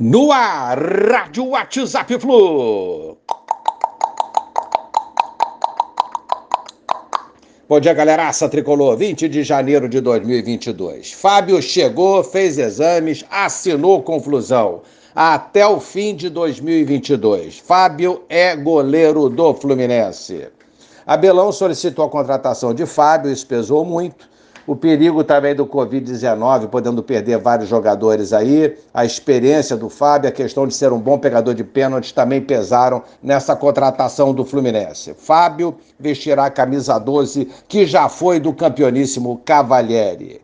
No ar, Rádio WhatsApp Flu. Bom dia, galeraça tricolor. 20 de janeiro de 2022. Fábio chegou, fez exames, assinou conclusão. Até o fim de 2022. Fábio é goleiro do Fluminense. Abelão solicitou a contratação de Fábio, isso pesou muito o perigo também do Covid-19, podendo perder vários jogadores aí, a experiência do Fábio, a questão de ser um bom pegador de pênaltis também pesaram nessa contratação do Fluminense. Fábio vestirá a camisa 12, que já foi do campeoníssimo Cavalieri.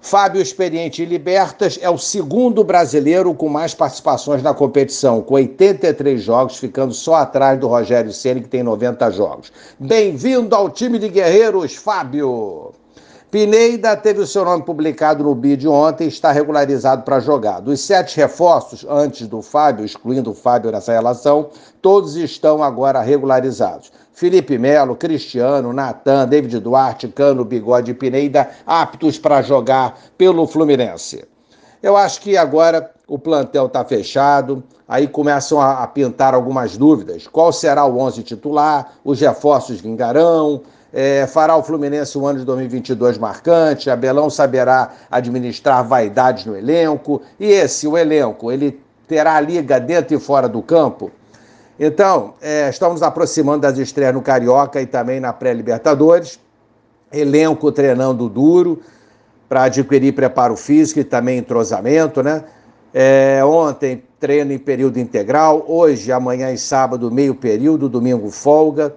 Fábio Experiente Libertas é o segundo brasileiro com mais participações na competição, com 83 jogos, ficando só atrás do Rogério Ceni que tem 90 jogos. Bem-vindo ao time de guerreiros, Fábio! Pineida teve o seu nome publicado no BID ontem e está regularizado para jogar. Dos sete reforços antes do Fábio, excluindo o Fábio nessa relação, todos estão agora regularizados. Felipe Melo, Cristiano, Natan, David Duarte, Cano, Bigode e Pineida aptos para jogar pelo Fluminense. Eu acho que agora o plantel está fechado, aí começam a, pintar algumas dúvidas. Qual será o 11 titular? Os reforços vingarão? É, fará o Fluminense o ano de 2022 marcante, Abelão saberá administrar vaidades no elenco, e esse, o elenco, ele terá liga dentro e fora do campo? Então, é, estamos aproximando das estreias no Carioca e também na pré-Libertadores, elenco treinando duro para adquirir preparo físico e também entrosamento, né? É, ontem treino em período integral, hoje, amanhã e sábado, meio período, domingo folga.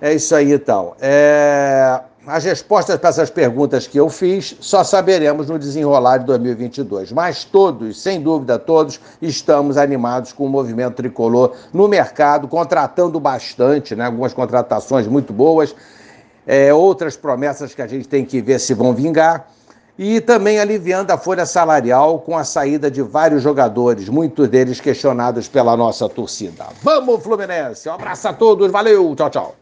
É isso aí, então. É... As respostas para essas perguntas que eu fiz só saberemos no desenrolar de 2022. Mas todos, sem dúvida todos, estamos animados com o movimento tricolor no mercado, contratando bastante, né? algumas contratações muito boas, é, outras promessas que a gente tem que ver se vão vingar. E também aliviando a folha salarial com a saída de vários jogadores, muitos deles questionados pela nossa torcida. Vamos, Fluminense! Um abraço a todos, valeu, tchau, tchau.